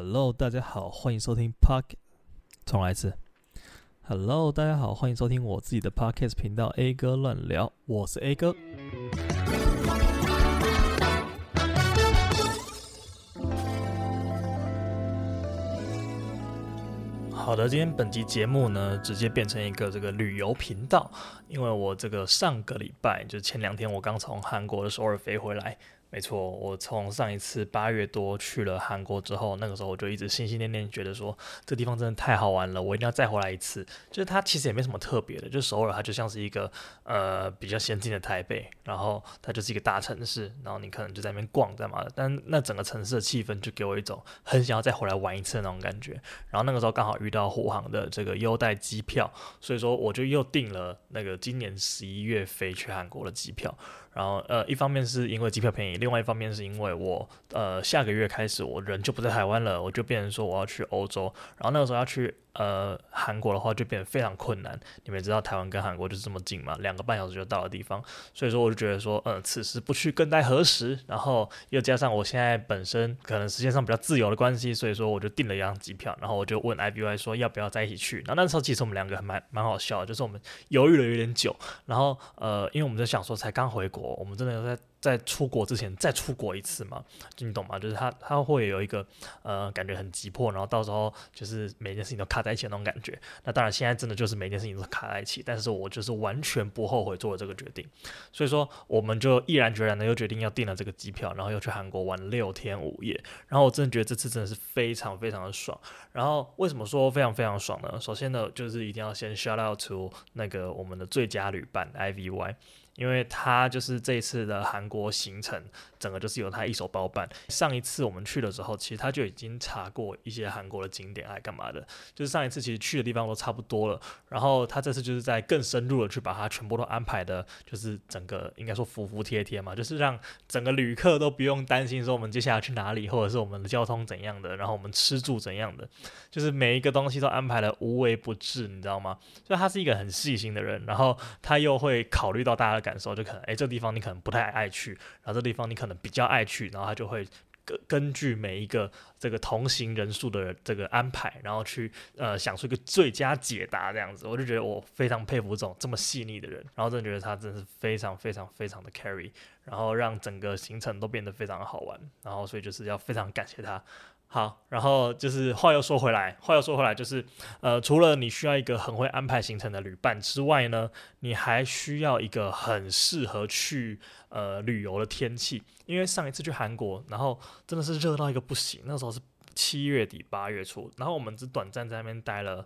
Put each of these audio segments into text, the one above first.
Hello，大家好，欢迎收听 Park 重来一次。Hello，大家好，欢迎收听我自己的 Podcast 频道 A 哥乱聊，我是 A 哥。好的，今天本集节目呢，直接变成一个这个旅游频道，因为我这个上个礼拜，就前两天，我刚从韩国的首尔飞回来。没错，我从上一次八月多去了韩国之后，那个时候我就一直心心念念，觉得说这地方真的太好玩了，我一定要再回来一次。就是它其实也没什么特别的，就首尔它就像是一个呃比较先进的台北，然后它就是一个大城市，然后你可能就在那边逛干嘛的，但那整个城市的气氛就给我一种很想要再回来玩一次的那种感觉。然后那个时候刚好遇到虎航的这个优待机票，所以说我就又订了那个今年十一月飞去韩国的机票。然后呃，一方面是因为机票便宜，另外一方面是因为我呃下个月开始我人就不在台湾了，我就变成说我要去欧洲，然后那个时候要去。呃，韩国的话就变得非常困难。你们知道台湾跟韩国就是这么近嘛，两个半小时就到的地方。所以说，我就觉得说，呃，此时不去更待何时？然后又加上我现在本身可能时间上比较自由的关系，所以说我就订了一张机票。然后我就问 IBY 说要不要在一起去。然后那时候其实我们两个还蛮蛮好笑的，就是我们犹豫了有点久。然后呃，因为我们在想说才刚回国，我们真的要在。在出国之前再出国一次嘛，就你懂吗？就是他他会有一个呃感觉很急迫，然后到时候就是每件事情都卡在一起那种感觉。那当然现在真的就是每件事情都卡在一起，但是我就是完全不后悔做了这个决定。所以说我们就毅然决然的又决定要订了这个机票，然后又去韩国玩六天五夜。然后我真的觉得这次真的是非常非常的爽。然后为什么说非常非常爽呢？首先呢，就是一定要先 shout out to 那个我们的最佳旅伴 IVY。因为他就是这一次的韩国行程，整个就是由他一手包办。上一次我们去的时候，其实他就已经查过一些韩国的景点，还干嘛的。就是上一次其实去的地方都差不多了，然后他这次就是在更深入的去把它全部都安排的，就是整个应该说服服帖帖嘛，就是让整个旅客都不用担心说我们接下来去哪里，或者是我们的交通怎样的，然后我们吃住怎样的，就是每一个东西都安排的无微不至，你知道吗？所以他是一个很细心的人，然后他又会考虑到大家的。感受就可能，诶，这地方你可能不太爱去，然后这地方你可能比较爱去，然后他就会根根据每一个这个同行人数的这个安排，然后去呃想出一个最佳解答这样子。我就觉得我非常佩服这种这么细腻的人，然后真的觉得他真的是非常非常非常的 carry，然后让整个行程都变得非常好玩，然后所以就是要非常感谢他。好，然后就是话又说回来，话又说回来，就是呃，除了你需要一个很会安排行程的旅伴之外呢，你还需要一个很适合去呃旅游的天气。因为上一次去韩国，然后真的是热到一个不行，那时候是七月底八月初，然后我们只短暂在那边待了。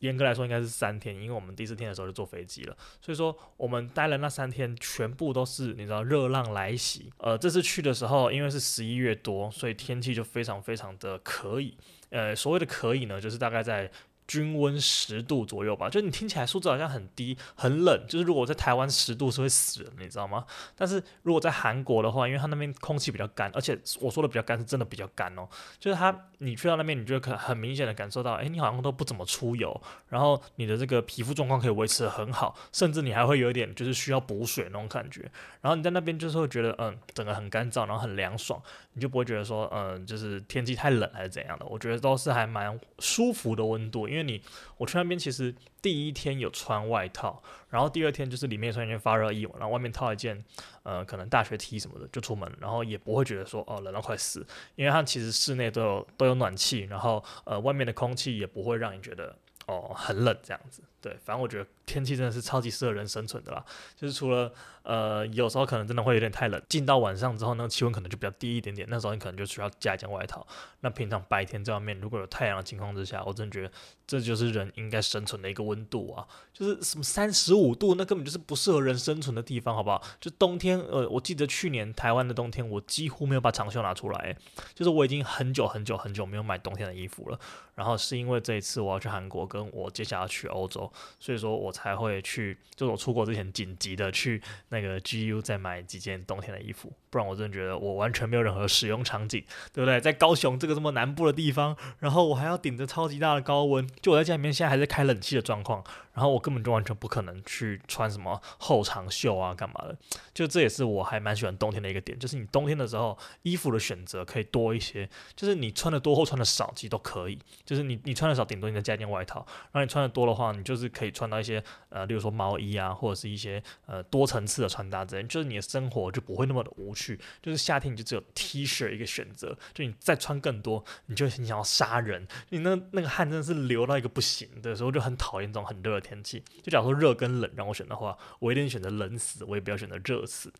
严格来说应该是三天，因为我们第四天的时候就坐飞机了，所以说我们待了那三天，全部都是你知道热浪来袭。呃，这次去的时候，因为是十一月多，所以天气就非常非常的可以。呃，所谓的可以呢，就是大概在。均温十度左右吧，就你听起来数字好像很低很冷，就是如果在台湾十度是会死人，你知道吗？但是如果在韩国的话，因为它那边空气比较干，而且我说的比较干是真的比较干哦，就是它你去到那边，你就可很明显的感受到，哎，你好像都不怎么出油，然后你的这个皮肤状况可以维持得很好，甚至你还会有一点就是需要补水那种感觉，然后你在那边就是会觉得，嗯，整个很干燥，然后很凉爽，你就不会觉得说，嗯，就是天气太冷还是怎样的，我觉得都是还蛮舒服的温度，因为。因为你，我去那边其实第一天有穿外套，然后第二天就是里面穿一件发热衣，然后外面套一件呃可能大学 T 什么的就出门，然后也不会觉得说哦冷到快死，因为它其实室内都有都有暖气，然后呃外面的空气也不会让你觉得哦很冷这样子。对，反正我觉得天气真的是超级适合人生存的啦。就是除了呃，有时候可能真的会有点太冷，进到晚上之后，那个气温可能就比较低一点点，那时候你可能就需要加一件外套。那平常白天在外面如果有太阳的情况之下，我真的觉得这就是人应该生存的一个温度啊，就是什么三十五度，那根本就是不适合人生存的地方，好不好？就冬天，呃，我记得去年台湾的冬天，我几乎没有把长袖拿出来，就是我已经很久很久很久没有买冬天的衣服了。然后是因为这一次我要去韩国，跟我接下来去欧洲。所以说我才会去，就是我出国之前紧急的去那个 GU 再买几件冬天的衣服，不然我真的觉得我完全没有任何使用场景，对不对？在高雄这个这么南部的地方，然后我还要顶着超级大的高温，就我在家里面现在还在开冷气的状况。然后我根本就完全不可能去穿什么厚长袖啊，干嘛的。就这也是我还蛮喜欢冬天的一个点，就是你冬天的时候衣服的选择可以多一些，就是你穿的多或穿的少其实都可以。就是你你穿的少，顶多你再加一件外套；然后你穿的多的话，你就是可以穿到一些呃，例如说毛衣啊，或者是一些呃多层次的穿搭之类，就是你的生活就不会那么的无趣。就是夏天你就只有 T 恤一个选择，就你再穿更多，你就很想要杀人，你那那个汗真的是流到一个不行的时候，就很讨厌这种很热的天气。就假如说热跟冷让我选的话，我一定选择冷死，我也不要选择热死。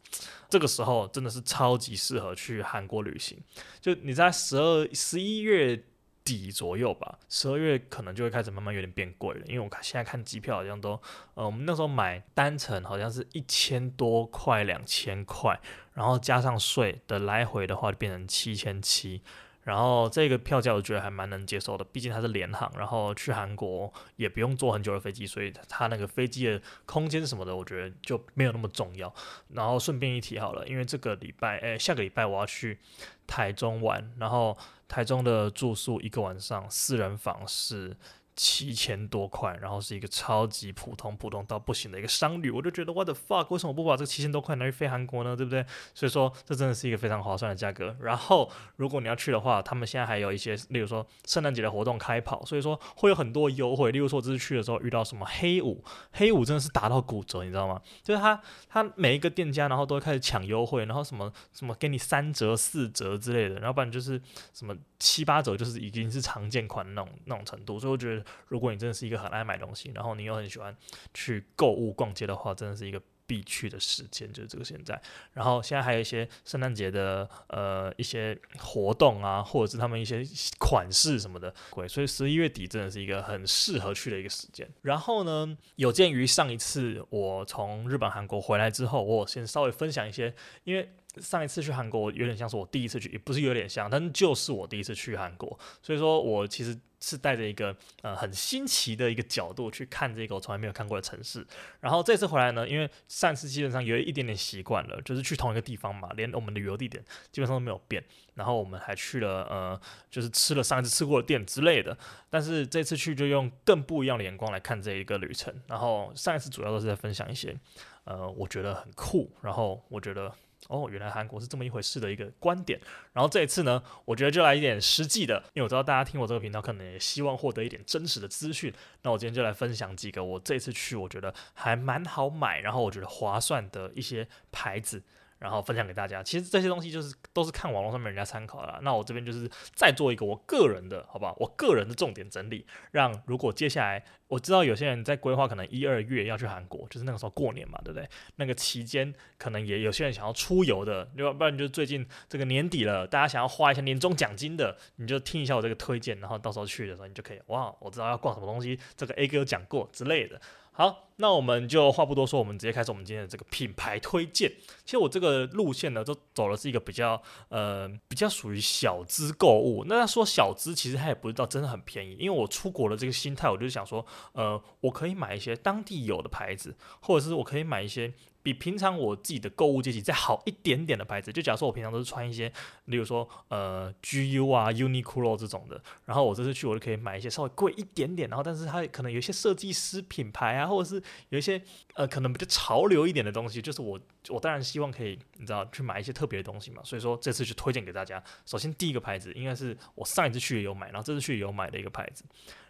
这个时候真的是超级适合去韩国旅行。就你在十二、十一月底左右吧，十二月可能就会开始慢慢有点变贵了，因为我看现在看机票好像都，呃，我们那时候买单程好像是一千多块、两千块，然后加上税的来回的话就变成七千七。然后这个票价我觉得还蛮能接受的，毕竟它是联航，然后去韩国也不用坐很久的飞机，所以它那个飞机的空间什么的，我觉得就没有那么重要。然后顺便一提好了，因为这个礼拜，诶，下个礼拜我要去台中玩，然后台中的住宿一个晚上四人房是。七千多块，然后是一个超级普通、普通到不行的一个商旅，我就觉得 what the fuck，为什么不把这七千多块拿去飞韩国呢？对不对？所以说这真的是一个非常划算的价格。然后如果你要去的话，他们现在还有一些，例如说圣诞节的活动开跑，所以说会有很多优惠。例如说我这次去的时候遇到什么黑五，黑五真的是打到骨折，你知道吗？就是他他每一个店家然后都会开始抢优惠，然后什么什么给你三折、四折之类的，然后不然就是什么七八折，就是已经是常见款那种那种程度。所以我觉得。如果你真的是一个很爱买东西，然后你又很喜欢去购物逛街的话，真的是一个必去的时间，就是这个现在。然后现在还有一些圣诞节的呃一些活动啊，或者是他们一些款式什么的，鬼，所以十一月底真的是一个很适合去的一个时间。然后呢，有鉴于上一次我从日本、韩国回来之后，我先稍微分享一些，因为。上一次去韩国有点像是我第一次去，也不是有点像，但就是我第一次去韩国，所以说我其实是带着一个呃很新奇的一个角度去看这个我从来没有看过的城市。然后这次回来呢，因为上次基本上有一点点习惯了，就是去同一个地方嘛，连我们的旅游地点基本上都没有变。然后我们还去了呃，就是吃了上一次吃过的店之类的。但是这次去就用更不一样的眼光来看这一个旅程。然后上一次主要都是在分享一些呃我觉得很酷，然后我觉得。哦，原来韩国是这么一回事的一个观点。然后这一次呢，我觉得就来一点实际的，因为我知道大家听我这个频道可能也希望获得一点真实的资讯。那我今天就来分享几个我这次去我觉得还蛮好买，然后我觉得划算的一些牌子。然后分享给大家，其实这些东西就是都是看网络上面人家参考的。那我这边就是再做一个我个人的，好不好？我个人的重点整理，让如果接下来我知道有些人在规划，可能一二月要去韩国，就是那个时候过年嘛，对不对？那个期间可能也有些人想要出游的，要不然就是最近这个年底了，大家想要花一下年终奖金的，你就听一下我这个推荐，然后到时候去的时候你就可以，哇，我知道要逛什么东西，这个 A 哥有讲过之类的。好，那我们就话不多说，我们直接开始我们今天的这个品牌推荐。其实我这个路线呢，都走的是一个比较呃比较属于小资购物。那他说小资，其实它也不知道真的很便宜。因为我出国的这个心态，我就想说，呃，我可以买一些当地有的牌子，或者是我可以买一些。比平常我自己的购物阶级再好一点点的牌子，就假如说我平常都是穿一些，例如说呃 GU 啊 Uniqlo 这种的，然后我这次去我就可以买一些稍微贵一点点，然后但是它可能有一些设计师品牌啊，或者是有一些呃可能比较潮流一点的东西，就是我我当然希望可以你知道去买一些特别的东西嘛，所以说这次就推荐给大家。首先第一个牌子应该是我上一次去也有买，然后这次去也有买的一个牌子，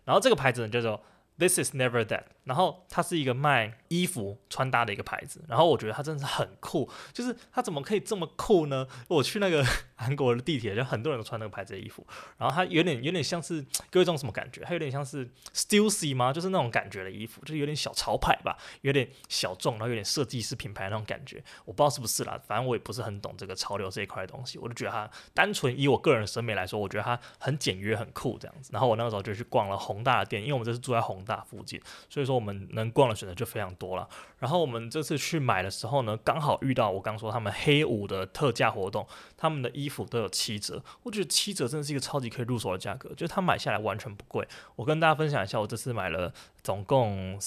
然后这个牌子呢叫做 This is never that。然后它是一个卖衣服穿搭的一个牌子，然后我觉得它真的是很酷，就是它怎么可以这么酷呢？我去那个韩国的地铁，就很多人都穿那个牌子的衣服，然后它有点有点像是 各位这种什么感觉？它有点像是 Stussy 吗？就是那种感觉的衣服，就是有点小潮牌吧，有点小众，然后有点设计师品牌那种感觉，我不知道是不是啦，反正我也不是很懂这个潮流这一块的东西，我就觉得它单纯以我个人审美来说，我觉得它很简约很酷这样子。然后我那个时候就去逛了宏大的店，因为我们这是住在宏大附近，所以说。我们能逛的选择就非常多了。然后我们这次去买的时候呢，刚好遇到我刚说他们黑五的特价活动，他们的衣衣服都有七折，我觉得七折真的是一个超级可以入手的价格，就是它买下来完全不贵。我跟大家分享一下，我这次买了总共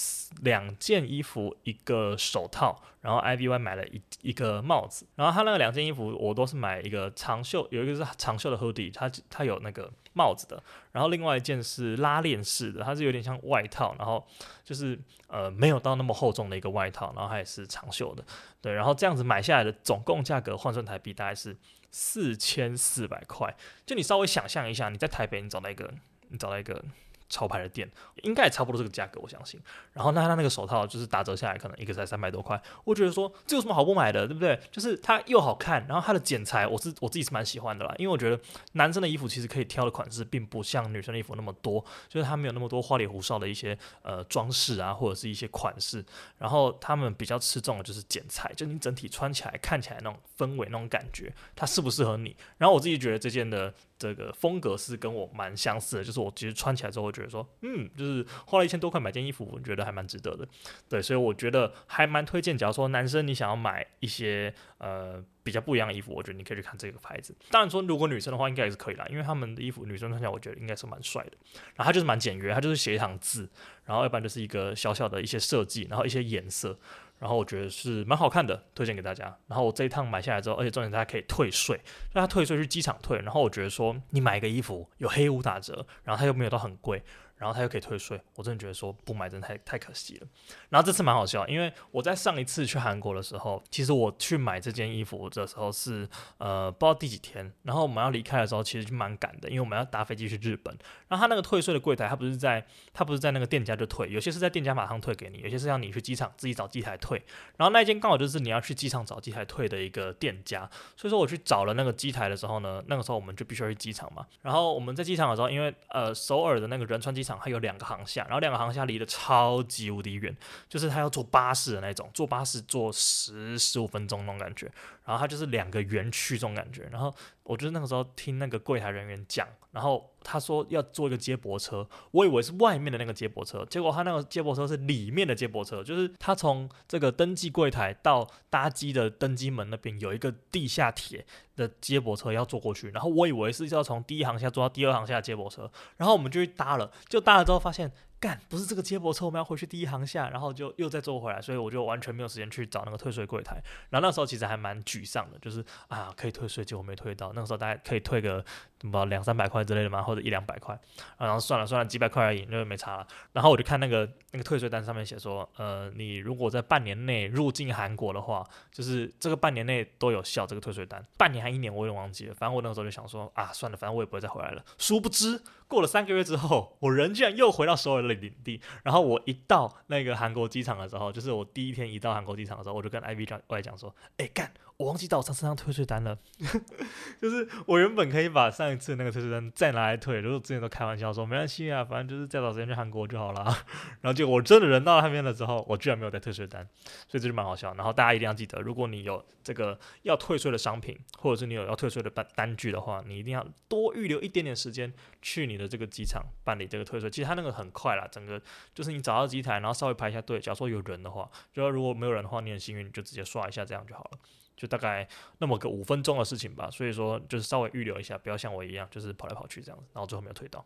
两件衣服，一个手套，然后 IVY 买了一一个帽子，然后它那个两件衣服我都是买一个长袖，有一个是长袖的 hoodie，它它有那个帽子的，然后另外一件是拉链式的，它是有点像外套，然后就是呃没有到那么厚重的一个外套，然后它也是长袖的，对，然后这样子买下来的总共价格换算台币大概是四千四百块，就你稍微想象一下，你在台北你找到一个，你找到一个。潮牌的店应该也差不多这个价格，我相信。然后那他那个手套就是打折下来，可能一个才三百多块。我觉得说这有什么好不买的，对不对？就是它又好看，然后它的剪裁，我是我自己是蛮喜欢的啦。因为我觉得男生的衣服其实可以挑的款式，并不像女生的衣服那么多，就是它没有那么多花里胡哨的一些呃装饰啊，或者是一些款式。然后他们比较吃重的就是剪裁，就你整体穿起来看起来那种氛围那种感觉，它适不适合你。然后我自己觉得这件的。这个风格是跟我蛮相似的，就是我其实穿起来之后会觉得说，嗯，就是花了一千多块买件衣服，我觉得还蛮值得的。对，所以我觉得还蛮推荐。假如说男生你想要买一些呃比较不一样的衣服，我觉得你可以去看这个牌子。当然说如果女生的话，应该也是可以啦，因为他们的衣服女生穿起来我觉得应该是蛮帅的。然后它就是蛮简约，它就是写一行字，然后要不然就是一个小小的一些设计，然后一些颜色。然后我觉得是蛮好看的，推荐给大家。然后我这一趟买下来之后，而且重点大家可以退税，让他退税去机场退。然后我觉得说，你买一个衣服有黑五打折，然后它又没有到很贵。然后他又可以退税，我真的觉得说不买真的太太可惜了。然后这次蛮好笑，因为我在上一次去韩国的时候，其实我去买这件衣服的时候是呃不知道第几天，然后我们要离开的时候其实就蛮赶的，因为我们要搭飞机去日本。然后他那个退税的柜台，他不是在他不是在那个店家就退，有些是在店家马上退给你，有些是要你去机场自己找机台退。然后那间刚好就是你要去机场找机台退的一个店家，所以说我去找了那个机台的时候呢，那个时候我们就必须要去机场嘛。然后我们在机场的时候，因为呃首尔的那个仁川机场它有两。个航向，然后两个航向离得超级无敌远，就是它要坐巴士的那种，坐巴士坐十十五分钟那种感觉，然后它就是两个园区这种感觉，然后我就是那个时候听那个柜台人员讲，然后他说要坐一个接驳车，我以为是外面的那个接驳车，结果他那个接驳车是里面的接驳车，就是他从这个登记柜台到搭机的登机门那边有一个地下铁的接驳车要坐过去，然后我以为是要从第一航厦坐到第二航厦的接驳车，然后我们就去搭了，就搭了之后发现。干，不是这个接驳车，我们要回去第一航下，然后就又再坐回来，所以我就完全没有时间去找那个退税柜台。然后那时候其实还蛮沮丧的，就是啊，可以退税，结果没退到。那个时候大家可以退个怎么两三百块之类的嘛，或者一两百块。然后算了算了，几百块而已，那就没差了。然后我就看那个那个退税单上面写说，呃，你如果在半年内入境韩国的话，就是这个半年内都有效这个退税单，半年还一年我有点忘记了。反正我那个时候就想说啊，算了，反正我也不会再回来了。殊不知。过了三个月之后，我人居然又回到首尔的领地。然后我一到那个韩国机场的时候，就是我第一天一到韩国机场的时候，我就跟 IV 讲，我来讲说：“哎，干，我忘记到我上次那张退税单了。”就是我原本可以把上一次那个退税单再拿来退，如果之前都开玩笑说没关系啊，反正就是再找时间去韩国就好了。然后结果我真的人到那边了之后，我居然没有带退税单，所以这就蛮好笑。然后大家一定要记得，如果你有这个要退税的商品，或者是你有要退税的单单据的话，你一定要多预留一点点时间去你的这个机场办理这个退税，其实他那个很快啦，整个就是你找到机台，然后稍微排一下队。假如说有人的话，就如果没有人的话，你很幸运，你就直接刷一下这样就好了，就大概那么个五分钟的事情吧。所以说就是稍微预留一下，不要像我一样就是跑来跑去这样子，然后最后没有退到。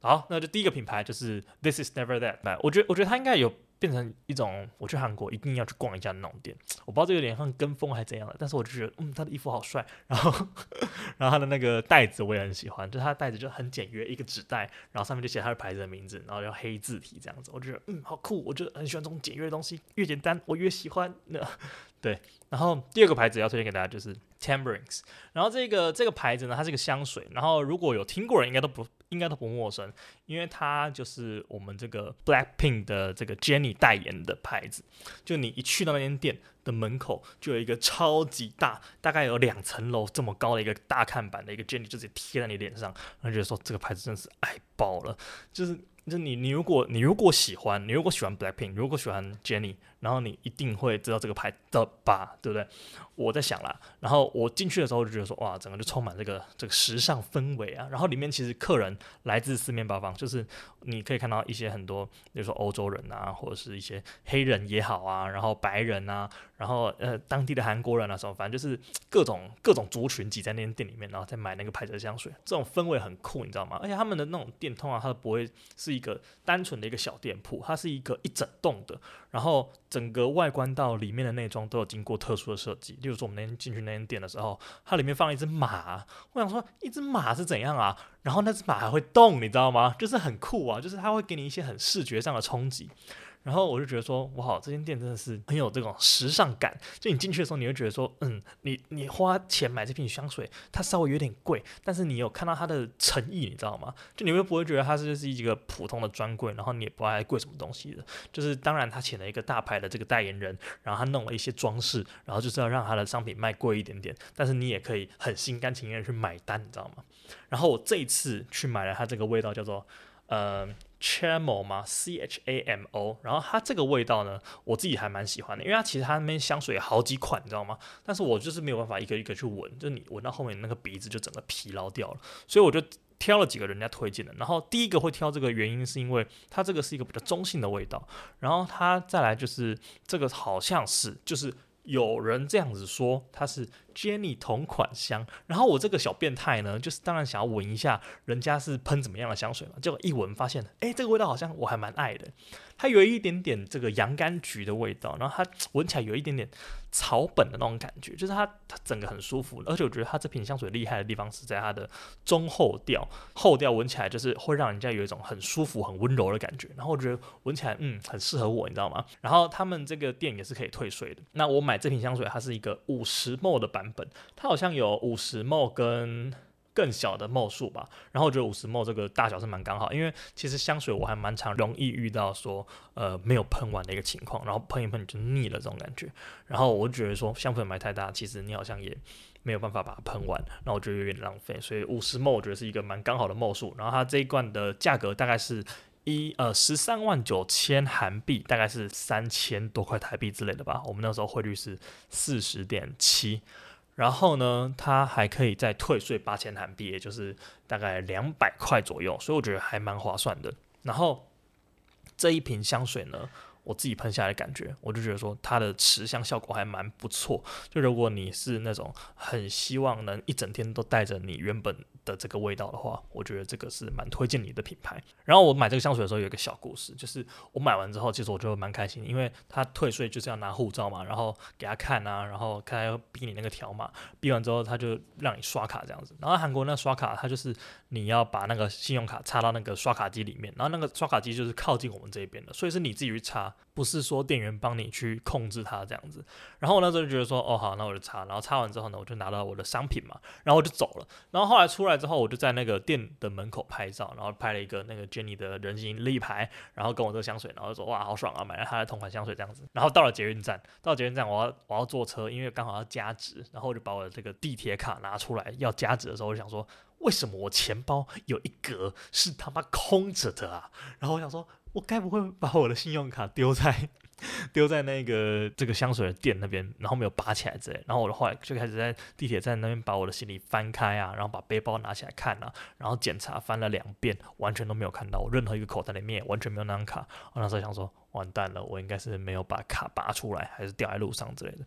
好，那就第一个品牌就是 This is never that。我觉得我觉得它应该有。变成一种我去韩国一定要去逛一下那种店，我不知道这有点像跟风还是怎样的，但是我就觉得，嗯，他的衣服好帅，然后，然后他的那个袋子我也很喜欢，就他的袋子就很简约，一个纸袋，然后上面就写他的牌子的名字，然后要黑字体这样子，我觉得，嗯，好酷，我就很喜欢这种简约的东西，越简单我越喜欢。那对，然后第二个牌子要推荐给大家就是 Tambourines，然后这个这个牌子呢，它是一个香水，然后如果有听过人应该都不。应该都不陌生，因为它就是我们这个 Blackpink 的这个 Jennie 代言的牌子。就你一去到那间店的门口，就有一个超级大，大概有两层楼这么高的一个大看板的一个 Jennie，就直接贴在你脸上，然后觉得说这个牌子真是爱爆了。就是就你你如果你如果喜欢，你如果喜欢 Blackpink，如果喜欢 Jennie，然后你一定会知道这个牌的吧，对不对？我在想啦，然后我进去的时候就觉得说，哇，整个就充满这个这个时尚氛围啊。然后里面其实客人来自四面八方，就是你可以看到一些很多，比如说欧洲人啊，或者是一些黑人也好啊，然后白人啊，然后呃当地的韩国人啊什么，反正就是各种各种族群挤在那间店里面，然后再买那个牌子的香水，这种氛围很酷，你知道吗？而且他们的那种店通常它都不会是一个单纯的一个小店铺，它是一个一整栋的，然后整个外观到里面的内装都有经过特殊的设计。例如说，我们那天进去那间店的时候，它里面放了一只马，我想说，一只马是怎样啊？然后那只马还会动，你知道吗？就是很酷啊，就是它会给你一些很视觉上的冲击。然后我就觉得说，哇，这间店真的是很有这种时尚感。就你进去的时候，你会觉得说，嗯，你你花钱买这瓶香水，它稍微有点贵，但是你有看到它的诚意，你知道吗？就你会不会觉得它是就是一个普通的专柜，然后你也不爱贵什么东西的？就是当然他请了一个大牌的这个代言人，然后他弄了一些装饰，然后就是要让他的商品卖贵一点点，但是你也可以很心甘情愿去买单，你知道吗？然后我这一次去买了它这个味道叫做，呃。Chamo 吗？C H A M O，然后它这个味道呢，我自己还蛮喜欢的，因为它其实它那边香水有好几款，你知道吗？但是我就是没有办法一个一个去闻，就你闻到后面那个鼻子就整个疲劳掉了，所以我就挑了几个人家推荐的。然后第一个会挑这个原因是因为它这个是一个比较中性的味道，然后它再来就是这个好像是就是有人这样子说它是。Jenny 同款香，然后我这个小变态呢，就是当然想要闻一下人家是喷怎么样的香水嘛，结果一闻发现，哎，这个味道好像我还蛮爱的，它有一点点这个洋甘菊的味道，然后它闻起来有一点点草本的那种感觉，就是它它整个很舒服，而且我觉得它这瓶香水厉害的地方是在它的中后调，后调闻起来就是会让人家有一种很舒服、很温柔的感觉，然后我觉得闻起来嗯很适合我，你知道吗？然后他们这个店也是可以退税的，那我买这瓶香水它是一个五十 ml 的版本。它好像有五十 ml 跟更小的 ml 数吧，然后我觉得五十 ml 这个大小是蛮刚好，因为其实香水我还蛮常容易遇到说呃没有喷完的一个情况，然后喷一喷你就腻了这种感觉，然后我觉得说香粉买太大，其实你好像也没有办法把它喷完，那我觉得有点浪费，所以五十 ml 我觉得是一个蛮刚好的 ml 数，然后它这一罐的价格大概是一呃十三万九千韩币，大概是三千多块台币之类的吧，我们那时候汇率是四十点七。然后呢，它还可以再退税八千韩币，也就是大概两百块左右，所以我觉得还蛮划算的。然后这一瓶香水呢，我自己喷下来的感觉，我就觉得说它的持香效果还蛮不错。就如果你是那种很希望能一整天都带着你原本的这个味道的话，我觉得这个是蛮推荐你的品牌。然后我买这个香水的时候有一个小故事，就是我买完之后，其实我就蛮开心，因为他退税就是要拿护照嘛，然后给他看啊，然后看他要逼你那个条码，逼完之后他就让你刷卡这样子。然后韩国那刷卡，他就是你要把那个信用卡插到那个刷卡机里面，然后那个刷卡机就是靠近我们这边的，所以是你自己去插。不是说店员帮你去控制它这样子，然后我那时候就觉得说，哦好，那我就插，然后插完之后呢，我就拿到我的商品嘛，然后我就走了。然后后来出来之后，我就在那个店的门口拍照，然后拍了一个那个 Jennie 的人形立牌，然后跟我这个香水，然后就说哇好爽啊，买了他的同款香水这样子。然后到了捷运站，到了捷运站我要我要坐车，因为刚好要加值，然后我就把我的这个地铁卡拿出来要加值的时候，我就想说，为什么我钱包有一格是他妈空着的啊？然后我想说，我该不会把我的信用卡丢在？丢在那个这个香水的店那边，然后没有拔起来之类，然后我的后来就开始在地铁站那边把我的行李翻开啊，然后把背包拿起来看啊，然后检查翻了两遍，完全都没有看到我任何一个口袋里面完全没有那张卡。我那时候想说，完蛋了，我应该是没有把卡拔出来，还是掉在路上之类的。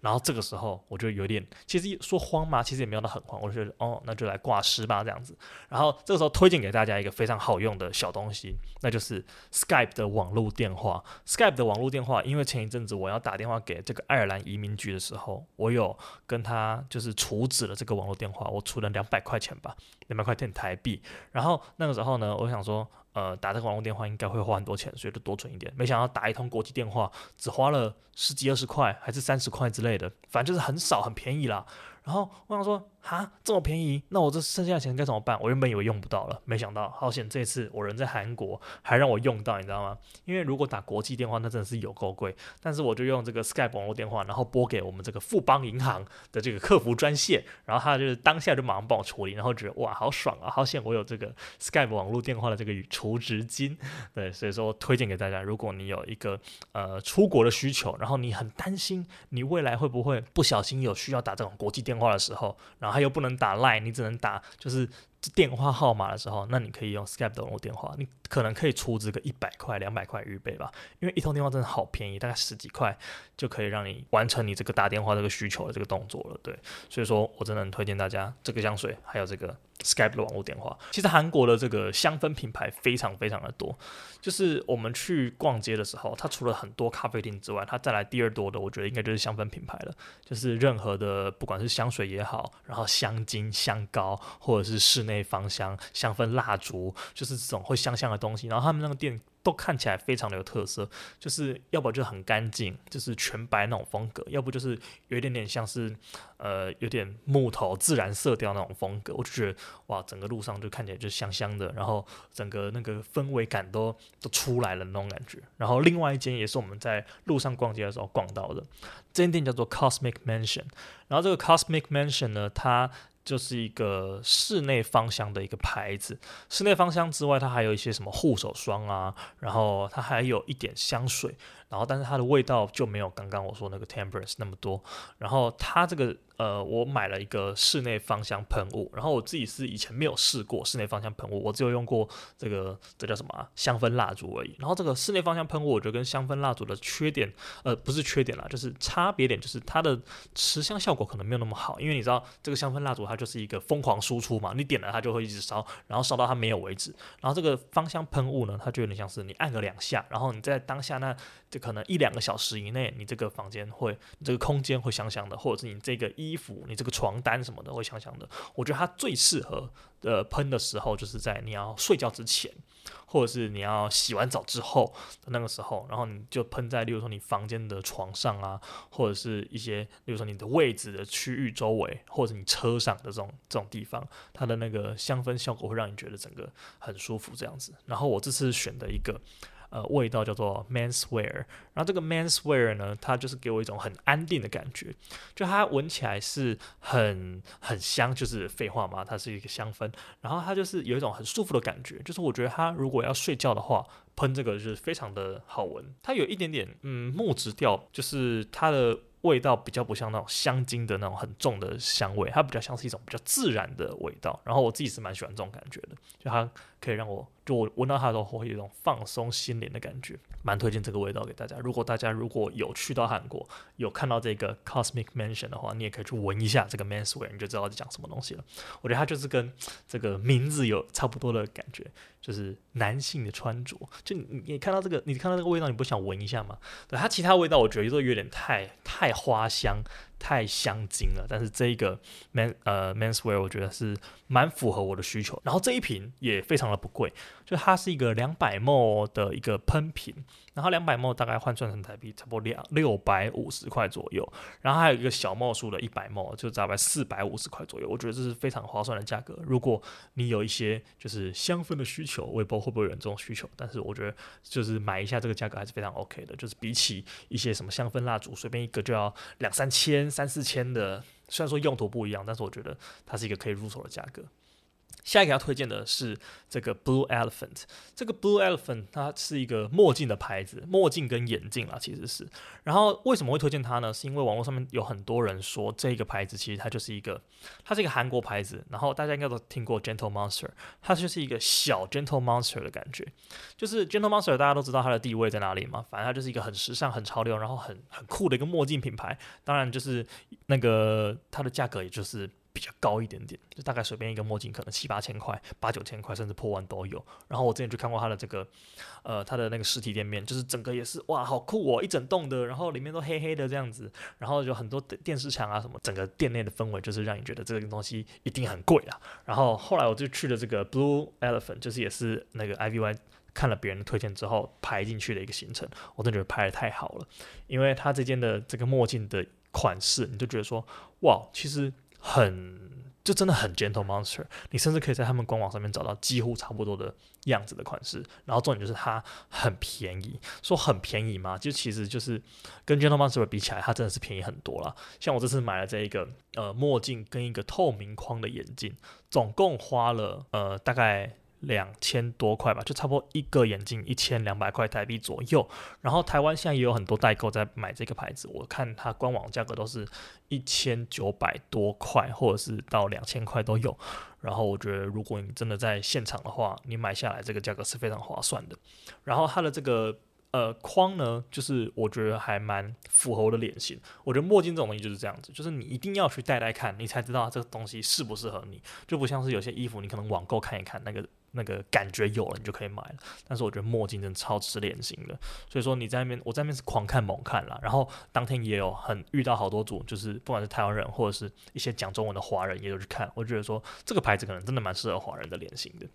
然后这个时候我就有点，其实说慌嘛，其实也没有到很慌，我就觉得哦，那就来挂失吧这样子。然后这个时候推荐给大家一个非常好用的小东西，那就是 Skype 的网络电话。Skype 的网络电话，因为前一阵子我要打电话给这个爱尔兰移民局的时候，我有跟他就是储值了这个网络电话，我储了两百块钱吧，两百块钱台币。然后那个时候呢，我想说。呃，打这个网络电话应该会花很多钱，所以就多存一点。没想到打一通国际电话只花了十几二十块，还是三十块之类的，反正就是很少很便宜啦。然后我想说，哈，这么便宜，那我这剩下的钱该怎么办？我原本以为用不到了，没想到好险，这次我人在韩国还让我用到，你知道吗？因为如果打国际电话，那真的是有够贵。但是我就用这个 Skype 网络电话，然后拨给我们这个富邦银行的这个客服专线，然后他就是当下就马上帮我处理，然后觉得哇，好爽啊，好险我有这个 Skype 网络电话的这个储值金。对，所以说推荐给大家，如果你有一个呃出国的需求，然后你很担心你未来会不会不小心有需要打这种国际电话话的时候，然后他又不能打 Line，你只能打就是。电话号码的时候，那你可以用 Skype 的网络电话，可能可以储值个一百块、两百块预备吧，因为一通电话真的好便宜，大概十几块就可以让你完成你这个打电话这个需求的这个动作了。对，所以说我真的很推荐大家这个香水，还有这个 Skype 的网络电话。其实韩国的这个香氛品牌非常非常的多，就是我们去逛街的时候，它除了很多咖啡厅之外，它再来第二多的，我觉得应该就是香氛品牌了。就是任何的不管是香水也好，然后香精、香膏，或者是室内芳香、香氛蜡烛，就是这种会香香的东西。然后他们那个店都看起来非常的有特色，就是要不就很干净，就是全白那种风格；要不就是有一点点像是呃有点木头自然色调那种风格。我就觉得哇，整个路上就看起来就香香的，然后整个那个氛围感都都出来了那种感觉。然后另外一间也是我们在路上逛街的时候逛到的，这间店叫做 Cosmic Mansion。然后这个 Cosmic Mansion 呢，它就是一个室内芳香的一个牌子。室内芳香之外，它还有一些什么护手霜啊，然后它还有一点香水。然后，但是它的味道就没有刚刚我说那个 Temperance 那么多。然后它这个呃，我买了一个室内芳香喷雾。然后我自己是以前没有试过室内芳香喷雾，我只有用过这个这叫什么？香氛蜡烛而已。然后这个室内芳香喷雾，我觉得跟香氛蜡烛的缺点，呃，不是缺点啦，就是差别点，就是它的持香效果可能没有那么好。因为你知道这个香氛蜡烛它就是一个疯狂输出嘛，你点了它就会一直烧，然后烧到它没有为止。然后这个芳香喷雾呢，它就有点像是你按个两下，然后你在当下那。可能一两个小时以内，你这个房间会，你这个空间会香香的，或者是你这个衣服、你这个床单什么的会香香的。我觉得它最适合的喷的时候，就是在你要睡觉之前，或者是你要洗完澡之后的那个时候，然后你就喷在，例如说你房间的床上啊，或者是一些，例如说你的位置的区域周围，或者你车上的这种这种地方，它的那个香氛效果会让你觉得整个很舒服这样子。然后我这次选的一个。呃，味道叫做 Menswear，然后这个 Menswear 呢，它就是给我一种很安定的感觉，就它闻起来是很很香，就是废话嘛，它是一个香氛，然后它就是有一种很舒服的感觉，就是我觉得它如果要睡觉的话，喷这个就是非常的好闻，它有一点点嗯木质调，就是它的。味道比较不像那种香精的那种很重的香味，它比较像是一种比较自然的味道。然后我自己是蛮喜欢这种感觉的，就它可以让我就我闻到它的时候会有一种放松心灵的感觉，蛮推荐这个味道给大家。如果大家如果有去到韩国，有看到这个 Cosmic Mansion 的话，你也可以去闻一下这个 Menswear，你就知道在讲什么东西了。我觉得它就是跟这个名字有差不多的感觉，就是男性的穿着。就你你看到这个，你看到这个味道，你不想闻一下吗？对，它其他味道我觉得都有点太太。花香太香精了，但是这一个 man 呃 Menswear 我觉得是蛮符合我的需求。然后这一瓶也非常的不贵，就它是一个两百 ml 的一个喷瓶，然后两百 ml 大概换算成台币差不多两六百五十块左右。然后还有一个小 ml 数的一百 ml 就大概四百五十块左右。我觉得这是非常划算的价格。如果你有一些就是香氛的需求，我也不知道会不会有人这种需求，但是我觉得就是买一下这个价格还是非常 OK 的。就是比起一些什么香氛蜡烛，随便一个就要。两三千、三四千的，虽然说用途不一样，但是我觉得它是一个可以入手的价格。下一个要推荐的是这个 Blue Elephant，这个 Blue Elephant 它是一个墨镜的牌子，墨镜跟眼镜啊，其实是。然后为什么会推荐它呢？是因为网络上面有很多人说这个牌子其实它就是一个，它是一个韩国牌子。然后大家应该都听过 Gentle Monster，它就是一个小 Gentle Monster 的感觉。就是 Gentle Monster 大家都知道它的地位在哪里嘛，反正它就是一个很时尚、很潮流，然后很很酷的一个墨镜品牌。当然就是那个它的价格也就是。比较高一点点，就大概随便一个墨镜可能七八千块、八九千块，甚至破万都有。然后我之前去看过他的这个，呃，他的那个实体店面，就是整个也是哇，好酷哦，一整栋的，然后里面都黑黑的这样子，然后有很多电视墙啊什么，整个店内的氛围就是让你觉得这个东西一定很贵啊。然后后来我就去了这个 Blue Elephant，就是也是那个 IVY 看了别人的推荐之后排进去的一个行程，我真的觉得排得太好了，因为他这间的这个墨镜的款式，你就觉得说哇，其实。很。就真的很 Gentle Monster，你甚至可以在他们官网上面找到几乎差不多的样子的款式。然后重点就是它很便宜，说很便宜嘛，就其实就是跟 Gentle Monster 比起来，它真的是便宜很多了。像我这次买了这一个呃墨镜跟一个透明框的眼镜，总共花了呃大概。两千多块吧，就差不多一个眼镜一千两百块台币左右。然后台湾现在也有很多代购在买这个牌子，我看它官网价格都是一千九百多块，或者是到两千块都有。然后我觉得如果你真的在现场的话，你买下来这个价格是非常划算的。然后它的这个。呃，框呢，就是我觉得还蛮符合我的脸型。我觉得墨镜这种东西就是这样子，就是你一定要去戴戴看，你才知道这个东西适不适合你。就不像是有些衣服，你可能网购看一看那个。那个感觉有了，你就可以买了。但是我觉得墨镜真的超吃脸型的，所以说你在那边，我在那边是狂看猛看啦。然后当天也有很遇到好多组，就是不管是台湾人或者是一些讲中文的华人，也有去看。我觉得说这个牌子可能真的蛮适合华人的脸型的。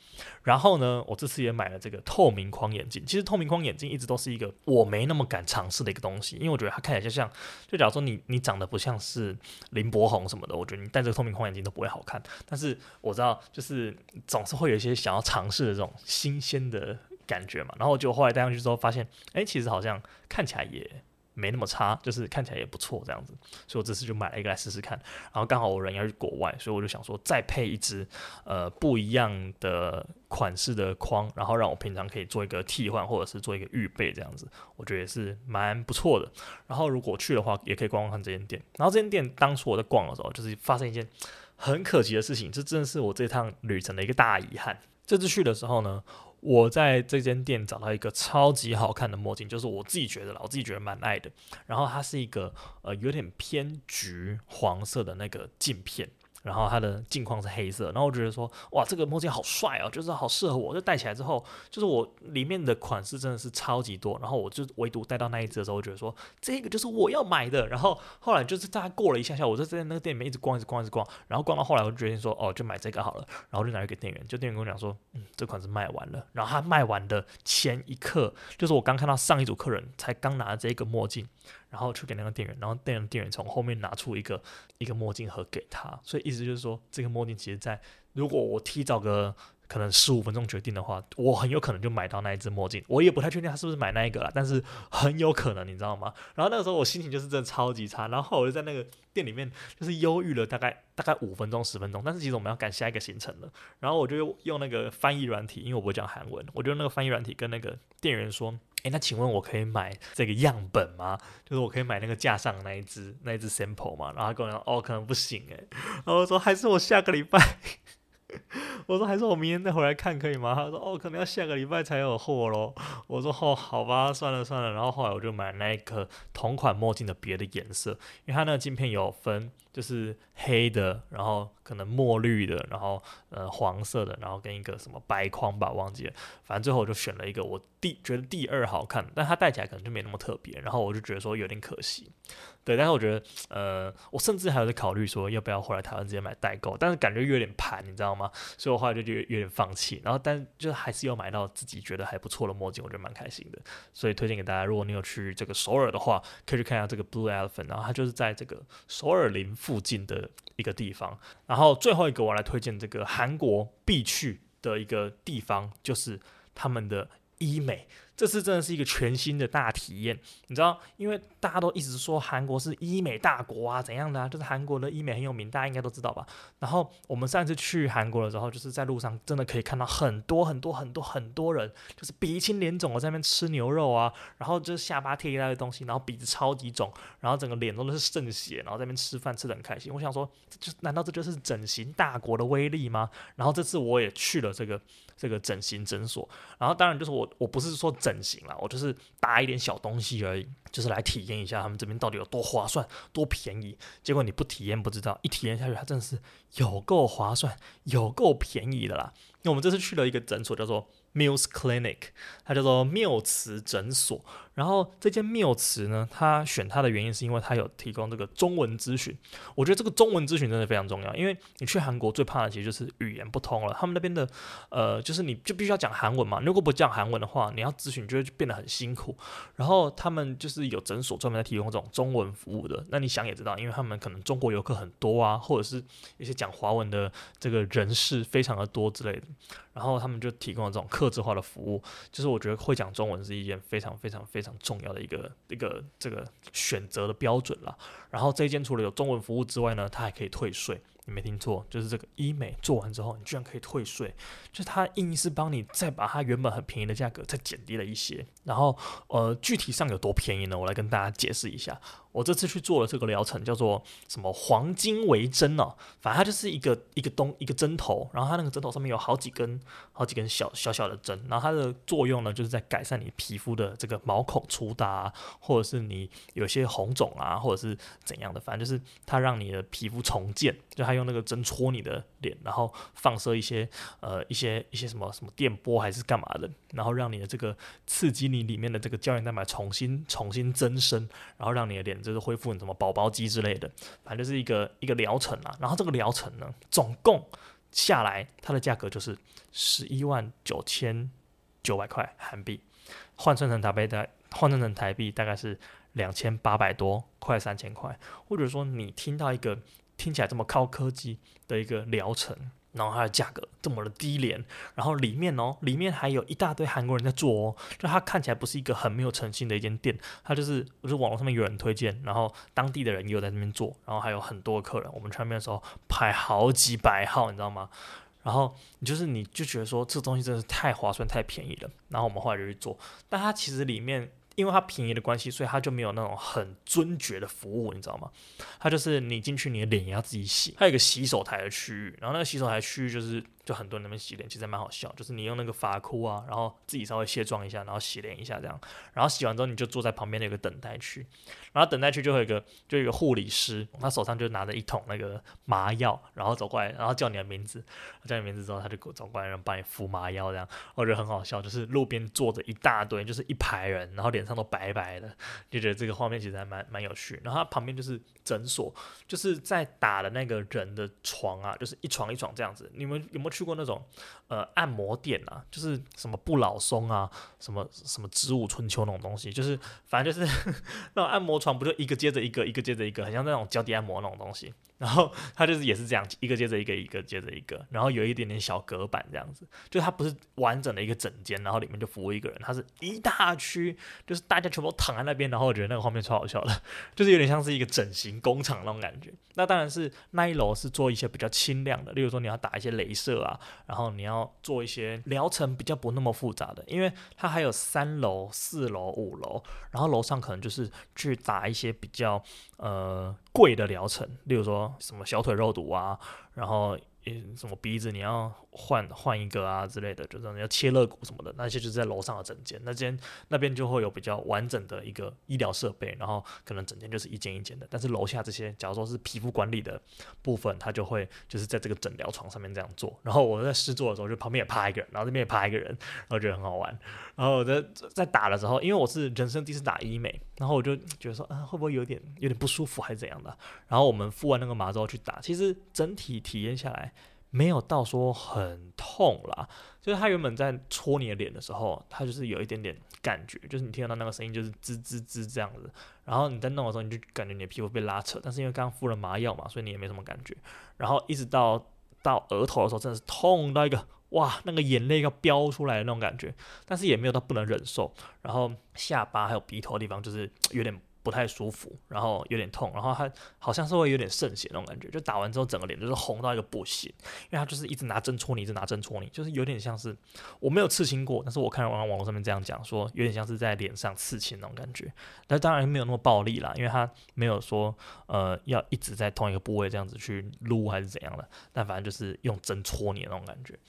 然后呢，我这次也买了这个透明框眼镜。其实透明框眼镜一直都是一个我没那么敢尝试的一个东西，因为我觉得它看起来就像，就假如说你你长得不像是林柏宏什么的，我觉得你戴这个透明框眼镜都不会好看。但是我知道，就是总是会有一些想要。尝试的这种新鲜的感觉嘛，然后就后来戴上去之后发现，哎，其实好像看起来也没那么差，就是看起来也不错这样子，所以我这次就买了一个来试试看。然后刚好我人要去国外，所以我就想说再配一支呃不一样的款式的框，然后让我平常可以做一个替换或者是做一个预备这样子，我觉得也是蛮不错的。然后如果去的话，也可以逛逛看这间店。然后这间店当初我在逛的时候，就是发生一件很可惜的事情，这真的是我这趟旅程的一个大遗憾。这次去的时候呢，我在这间店找到一个超级好看的墨镜，就是我自己觉得啦，我自己觉得蛮爱的。然后它是一个呃有点偏橘黄色的那个镜片。然后它的镜框是黑色，然后我觉得说，哇，这个墨镜好帅哦，就是好适合我。就戴起来之后，就是我里面的款式真的是超级多。然后我就唯独戴到那一只的时候，我觉得说，这个就是我要买的。然后后来就是大概过了一下下，我就在那个店里面一直逛，一直逛，一直逛。然后逛到后来，我就决定说，哦，就买这个好了。然后就拿去给店员，就店员跟我讲说，嗯，这款是卖完了。然后他卖完的前一刻，就是我刚看到上一组客人才刚拿这个墨镜。然后去给那个店员，然后店员店员从后面拿出一个一个墨镜盒给他，所以意思就是说，这个墨镜其实在如果我提早个可能十五分钟决定的话，我很有可能就买到那一只墨镜。我也不太确定他是不是买那一个啦，但是很有可能，你知道吗？然后那个时候我心情就是真的超级差，然后我就在那个店里面就是忧郁了大概大概五分钟十分钟，但是其实我们要赶下一个行程了，然后我就用那个翻译软体，因为我不会讲韩文，我就用那个翻译软体跟那个店员说。诶，那请问我可以买这个样本吗？就是我可以买那个架上那一只那一只 sample 吗？然后他跟我说，哦，可能不行诶。然后我说，还是我下个礼拜。我说，还是我明天再回来看可以吗？他说，哦，可能要下个礼拜才有货咯。我说，哦，好吧，算了算了。然后后来我就买那一颗同款墨镜的别的颜色，因为它那个镜片有分。就是黑的，然后可能墨绿的，然后呃黄色的，然后跟一个什么白框吧，忘记了。反正最后我就选了一个我第觉得第二好看，但它戴起来可能就没那么特别。然后我就觉得说有点可惜，对。但是我觉得呃，我甚至还有在考虑说要不要回来台湾直接买代购，但是感觉有点盘，你知道吗？所以我后来就觉得有点放弃。然后但就还是有买到自己觉得还不错的墨镜，我觉得蛮开心的。所以推荐给大家，如果你有去这个首尔的话，可以去看一下这个 Blue Elephant。然后它就是在这个首尔林。附近的一个地方，然后最后一个我来推荐这个韩国必去的一个地方，就是他们的医美。这次真的是一个全新的大体验，你知道，因为大家都一直说韩国是医美大国啊，怎样的啊，就是韩国的医美很有名，大家应该都知道吧。然后我们上次去韩国的时候，就是在路上真的可以看到很多很多很多很多人，就是鼻青脸肿的在那边吃牛肉啊，然后就是下巴贴一大堆东西，然后鼻子超级肿，然后整个脸都是渗血，然后在那边吃饭吃得很开心。我想说，这就难道这就是整形大国的威力吗？然后这次我也去了这个。这个整形诊所，然后当然就是我，我不是说整形啦，我就是搭一点小东西而已，就是来体验一下他们这边到底有多划算、多便宜。结果你不体验不知道，一体验下去，它真的是有够划算、有够便宜的啦。那我们这次去了一个诊所，叫做 Mills Clinic，它叫做缪慈诊所。然后这间缪词呢，他选他的原因是因为他有提供这个中文咨询。我觉得这个中文咨询真的非常重要，因为你去韩国最怕的其实就是语言不通了。他们那边的呃，就是你就必须要讲韩文嘛，如果不讲韩文的话，你要咨询就会变得很辛苦。然后他们就是有诊所专门在提供这种中文服务的。那你想也知道，因为他们可能中国游客很多啊，或者是一些讲华文的这个人士非常的多之类的。然后他们就提供了这种客制化的服务，就是我觉得会讲中文是一件非常非常非非常重要的一个一个这个选择的标准了。然后这一间除了有中文服务之外呢，它还可以退税。你没听错，就是这个医美做完之后，你居然可以退税，就是它硬是帮你再把它原本很便宜的价格再减低了一些。然后呃，具体上有多便宜呢？我来跟大家解释一下。我这次去做了这个疗程，叫做什么黄金微针哦，反正它就是一个一个东一个针头，然后它那个针头上面有好几根好几根小小小的针，然后它的作用呢，就是在改善你皮肤的这个毛孔粗大啊，或者是你有些红肿啊，或者是怎样的，反正就是它让你的皮肤重建，就它用那个针戳你的脸，然后放射一些呃一些一些什么什么电波还是干嘛的，然后让你的这个刺激你里面的这个胶原蛋白重新重新增生，然后让你的脸。就是恢复你什么宝宝肌之类的，反正就是一个一个疗程啊。然后这个疗程呢，总共下来它的价格就是十一万九千九百块韩币，换算成台币大换算成台币大概是两千八百多，快三千块。或者说你听到一个听起来这么高科技的一个疗程。然后它的价格这么的低廉，然后里面哦，里面还有一大堆韩国人在做哦，就它看起来不是一个很没有诚信的一间店，它就是就是网络上面有人推荐，然后当地的人也有在那边做，然后还有很多客人，我们去那边的时候排好几百号，你知道吗？然后你就是你就觉得说这东西真的是太划算、太便宜了，然后我们后来就去做，但它其实里面。因为它便宜的关系，所以它就没有那种很尊爵的服务，你知道吗？它就是你进去，你的脸也要自己洗。它有个洗手台的区域，然后那个洗手台区域就是。就很多人那边洗脸，其实蛮好笑，就是你用那个发箍啊，然后自己稍微卸妆一下，然后洗脸一下这样，然后洗完之后你就坐在旁边那个等待区，然后等待区就会有一个就有一个护理师，他手上就拿着一桶那个麻药，然后走过来，然后叫你的名字，叫你名字之后他就走过来，然后帮你敷麻药这样，我觉得很好笑，就是路边坐着一大堆，就是一排人，然后脸上都白白的，就觉得这个画面其实还蛮蛮有趣。然后他旁边就是诊所，就是在打的那个人的床啊，就是一床一床这样子，你们有没有？去过那种呃按摩店啊，就是什么不老松啊，什么什么植物春秋那种东西，就是反正就是 那种按摩床，不就一个接着一个，一个接着一个，很像那种脚底按摩那种东西。然后它就是也是这样，一个接着一个，一个接着一个，然后有一点点小隔板这样子，就它不是完整的一个整间，然后里面就服务一个人，它是一大区，就是大家全部躺在那边，然后我觉得那个画面超好笑的，就是有点像是一个整形工厂那种感觉。那当然是那一楼是做一些比较轻量的，例如说你要打一些镭射啊，然后你要做一些疗程比较不那么复杂的，因为它还有三楼、四楼、五楼，然后楼上可能就是去打一些比较呃贵的疗程，例如说。什么小腿肉毒啊，然后。什么鼻子你要换换一个啊之类的，就是你要切肋骨什么的，那些就是在楼上的诊间，那间那边就会有比较完整的一个医疗设备，然后可能整间就是一间一间的。但是楼下这些，假如说是皮肤管理的部分，他就会就是在这个诊疗床上面这样做。然后我在试做的时候，就旁边也趴一个人，然后这边也趴一个人，然后觉得很好玩。然后我在在打的时候，因为我是人生第一次打医美，然后我就觉得说，啊，会不会有点有点不舒服还是怎样的？然后我们敷完那个麻之后去打，其实整体体验下来。没有到说很痛啦，就是他原本在戳你的脸的时候，他就是有一点点感觉，就是你听到那个声音就是滋滋滋这样子，然后你在弄的时候，你就感觉你的皮肤被拉扯，但是因为刚刚敷了麻药嘛，所以你也没什么感觉，然后一直到到额头的时候，真的是痛到一个哇，那个眼泪要飙出来的那种感觉，但是也没有到不能忍受，然后下巴还有鼻头的地方就是有点。不太舒服，然后有点痛，然后他好像是会有点渗血那种感觉，就打完之后整个脸就是红到一个不行，因为他就是一直拿针戳你，一直拿针戳你，就是有点像是我没有刺青过，但是我看网网络上面这样讲说，有点像是在脸上刺青那种感觉，但当然没有那么暴力啦，因为他没有说呃要一直在同一个部位这样子去撸还是怎样的，但反正就是用针戳你的那种感觉。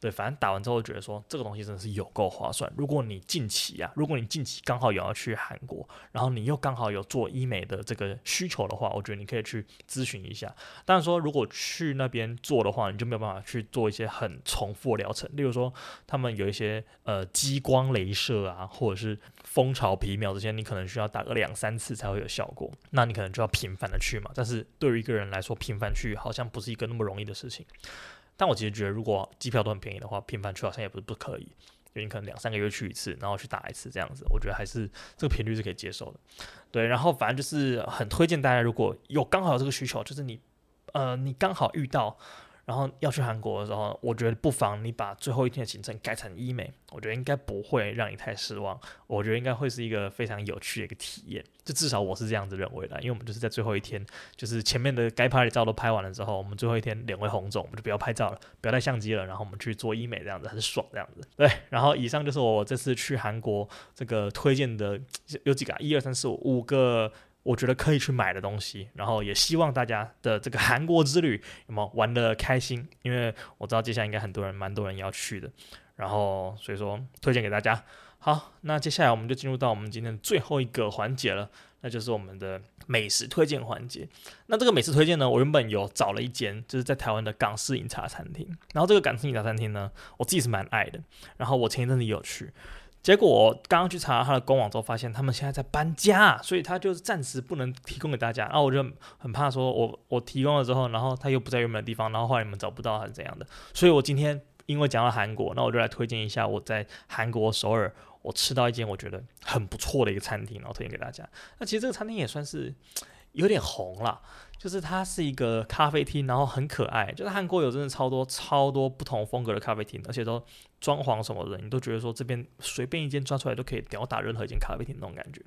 对，反正打完之后觉得说这个东西真的是有够划算。如果你近期啊，如果你近期刚好有要去韩国，然后你又刚好有做医美的这个需求的话，我觉得你可以去咨询一下。当然说，如果去那边做的话，你就没有办法去做一些很重复的疗程，例如说他们有一些呃激光镭射啊，或者是蜂巢皮秒这些，你可能需要打个两三次才会有效果，那你可能就要频繁的去嘛。但是对于一个人来说，频繁去好像不是一个那么容易的事情。但我其实觉得，如果机票都很便宜的话，频繁去好像也不是不可以。就你可能两三个月去一次，然后去打一次这样子，我觉得还是这个频率是可以接受的。对，然后反正就是很推荐大家，如果有刚好有这个需求，就是你呃你刚好遇到。然后要去韩国的时候，我觉得不妨你把最后一天的行程改成医美，我觉得应该不会让你太失望。我觉得应该会是一个非常有趣的一个体验，就至少我是这样子认为的。因为我们就是在最后一天，就是前面的该拍的照都拍完了之后，我们最后一天脸会红肿，我们就不要拍照了，不要带相机了，然后我们去做医美，这样子很爽，这样子。对，然后以上就是我这次去韩国这个推荐的有几个，一二三四五五个。我觉得可以去买的东西，然后也希望大家的这个韩国之旅有没有玩得开心？因为我知道接下来应该很多人，蛮多人要去的，然后所以说推荐给大家。好，那接下来我们就进入到我们今天最后一个环节了，那就是我们的美食推荐环节。那这个美食推荐呢，我原本有找了一间就是在台湾的港式饮茶餐厅，然后这个港式饮茶餐厅呢，我自己是蛮爱的，然后我前一阵子也有去。结果我刚刚去查他的官网之后，发现他们现在在搬家，所以他就是暂时不能提供给大家。然后我就很怕说我，我提供了之后，然后他又不在原本的地方，然后后来你们找不到还是怎样的。所以我今天因为讲到韩国，那我就来推荐一下我在韩国首尔我吃到一间我觉得很不错的一个餐厅，然后推荐给大家。那其实这个餐厅也算是有点红了。就是它是一个咖啡厅，然后很可爱。就是韩国有真的超多超多不同风格的咖啡厅，而且都装潢什么的，你都觉得说这边随便一间抓出来都可以吊打任何一间咖啡厅那种感觉。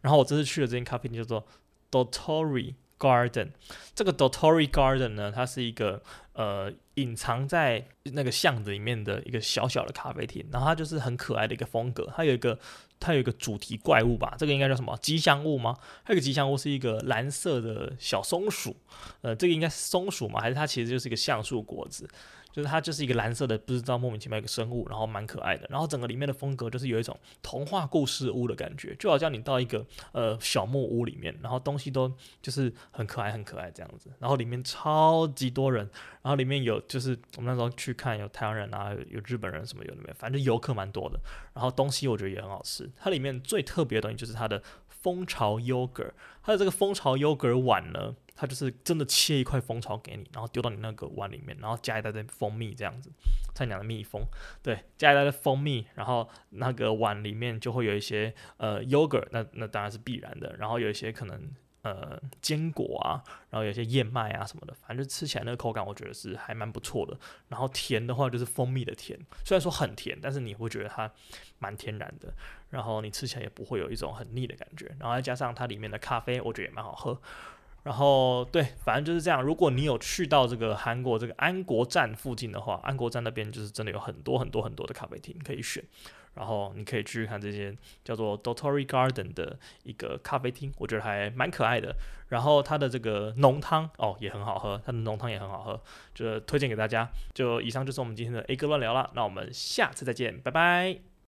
然后我这次去的这间咖啡厅叫做 Dottori Garden。这个 Dottori Garden 呢，它是一个呃隐藏在那个巷子里面的一个小小的咖啡厅，然后它就是很可爱的一个风格，它有一个。它有一个主题怪物吧，这个应该叫什么吉祥物吗？还有个吉祥物是一个蓝色的小松鼠，呃，这个应该是松鼠吗？还是它其实就是一个橡树果子？就是它就是一个蓝色的，不知道莫名其妙一个生物，然后蛮可爱的。然后整个里面的风格就是有一种童话故事屋的感觉，就好像你到一个呃小木屋里面，然后东西都就是很可爱很可爱这样子。然后里面超级多人，然后里面有就是我们那时候去看有台湾人啊，有日本人什么有的没有，反正游客蛮多的。然后东西我觉得也很好吃，它里面最特别的东西就是它的蜂巢优格，它的这个蜂巢优格碗呢。它就是真的切一块蜂巢给你，然后丢到你那个碗里面，然后加一袋的蜂蜜这样子，菜鸟的蜜蜂，对，加一袋的蜂蜜，然后那个碗里面就会有一些呃 yogurt，那那当然是必然的，然后有一些可能呃坚果啊，然后有一些燕麦啊什么的，反正吃起来那个口感我觉得是还蛮不错的。然后甜的话就是蜂蜜的甜，虽然说很甜，但是你会觉得它蛮天然的，然后你吃起来也不会有一种很腻的感觉，然后再加上它里面的咖啡，我觉得也蛮好喝。然后对，反正就是这样。如果你有去到这个韩国这个安国站附近的话，安国站那边就是真的有很多很多很多的咖啡厅可以选。然后你可以去看这间叫做 Dottori Garden 的一个咖啡厅，我觉得还蛮可爱的。然后它的这个浓汤哦也很好喝，它的浓汤也很好喝，就推荐给大家。就以上就是我们今天的 A 哥乱聊了，那我们下次再见，拜拜。